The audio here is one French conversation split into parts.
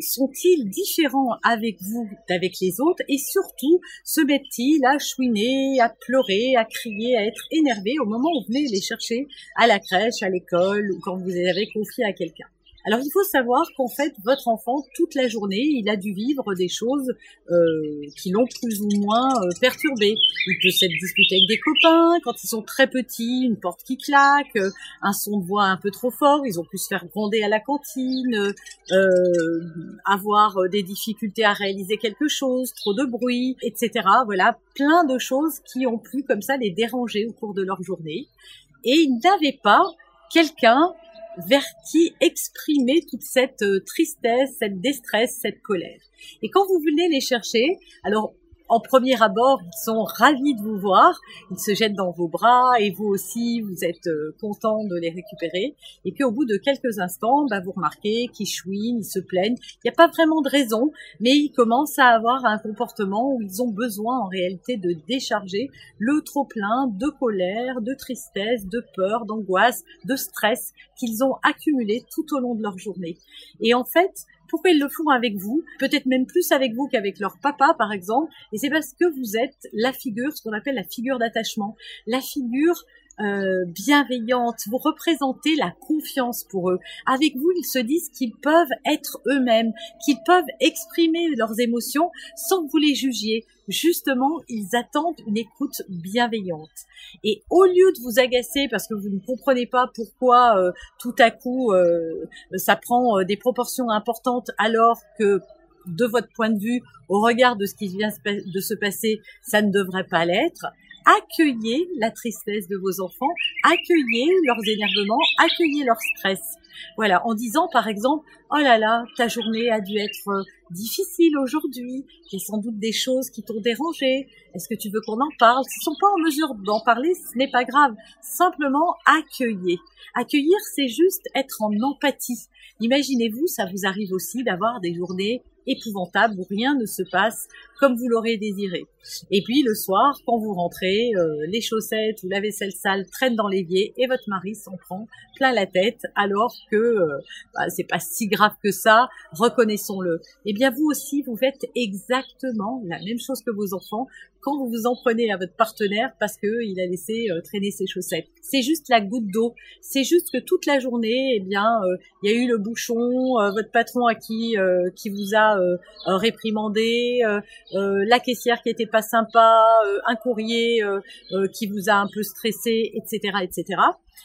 sont-ils différents avec vous d'avec les autres? Et surtout se mettent-ils à chouiner, à pleurer, à crier, à être énervés au moment où vous venez les chercher à la crèche, à l'école ou quand vous les avez confiés à quelqu'un alors il faut savoir qu'en fait, votre enfant, toute la journée, il a dû vivre des choses euh, qui l'ont plus ou moins euh, perturbé. Il peut s'être disputé avec des copains, quand ils sont très petits, une porte qui claque, euh, un son de voix un peu trop fort, ils ont pu se faire gronder à la cantine, euh, avoir des difficultés à réaliser quelque chose, trop de bruit, etc. Voilà, plein de choses qui ont pu comme ça les déranger au cours de leur journée. Et ils n'avaient pas quelqu'un vers qui exprimer toute cette euh, tristesse, cette détresse, cette colère. Et quand vous venez les chercher, alors en premier abord, ils sont ravis de vous voir, ils se jettent dans vos bras et vous aussi, vous êtes euh, content de les récupérer. Et puis au bout de quelques instants, bah, vous remarquez qu'ils chouinent, ils se plaignent. Il n'y a pas vraiment de raison, mais ils commencent à avoir un comportement où ils ont besoin en réalité de décharger le trop plein de colère, de tristesse, de peur, d'angoisse, de stress qu'ils ont accumulé tout au long de leur journée. Et en fait, pourquoi ils le font avec vous, peut-être même plus avec vous qu'avec leur papa par exemple, et c'est parce que vous êtes la figure, ce qu'on appelle la figure d'attachement, la figure euh, bienveillante, vous représentez la confiance pour eux. Avec vous, ils se disent qu'ils peuvent être eux-mêmes, qu'ils peuvent exprimer leurs émotions sans que vous les jugiez. Justement, ils attendent une écoute bienveillante. Et au lieu de vous agacer parce que vous ne comprenez pas pourquoi euh, tout à coup euh, ça prend des proportions importantes alors que de votre point de vue, au regard de ce qui vient de se passer, ça ne devrait pas l'être accueillez la tristesse de vos enfants, accueillez leurs énervements, accueillez leur stress. Voilà, en disant par exemple, oh là là, ta journée a dû être euh, difficile aujourd'hui, il y a sans doute des choses qui t'ont dérangé, est-ce que tu veux qu'on en parle? S'ils sont pas en mesure d'en parler, ce n'est pas grave, simplement accueillez. Accueillir, c'est juste être en empathie. Imaginez-vous, ça vous arrive aussi d'avoir des journées épouvantable où rien ne se passe comme vous l'aurez désiré. Et puis le soir, quand vous rentrez, euh, les chaussettes ou la vaisselle sale traînent dans l'évier et votre mari s'en prend plein la tête alors que euh, bah, c'est pas si grave que ça, reconnaissons-le. Eh bien vous aussi, vous faites exactement la même chose que vos enfants quand vous vous en prenez à votre partenaire parce que il a laissé euh, traîner ses chaussettes. C'est juste la goutte d'eau. C'est juste que toute la journée, eh bien, il y a eu le bouchon, votre patron à qui qui vous a euh, réprimandé, euh, euh, la caissière qui était pas sympa, un courrier qui vous a un peu stressé, etc., etc.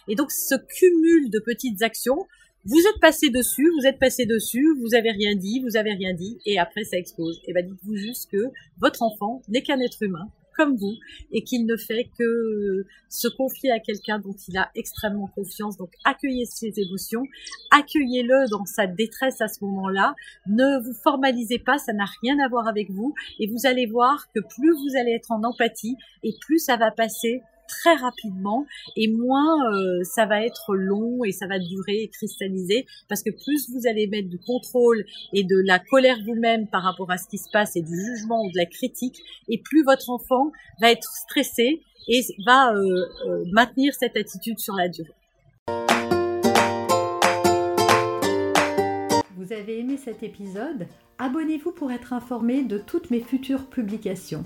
Et donc ce cumul de petites actions, vous êtes passé dessus, vous êtes passé dessus, vous avez rien dit, vous avez rien dit, et après ça explose. Et ben dites-vous juste que votre enfant n'est qu'un être humain, comme vous et qu'il ne fait que se confier à quelqu'un dont il a extrêmement confiance. Donc accueillez ses émotions, accueillez-le dans sa détresse à ce moment-là. Ne vous formalisez pas, ça n'a rien à voir avec vous et vous allez voir que plus vous allez être en empathie et plus ça va passer très rapidement et moins euh, ça va être long et ça va durer et cristalliser parce que plus vous allez mettre du contrôle et de la colère vous-même par rapport à ce qui se passe et du jugement ou de la critique et plus votre enfant va être stressé et va euh, euh, maintenir cette attitude sur la durée. Vous avez aimé cet épisode? Abonnez-vous pour être informé de toutes mes futures publications.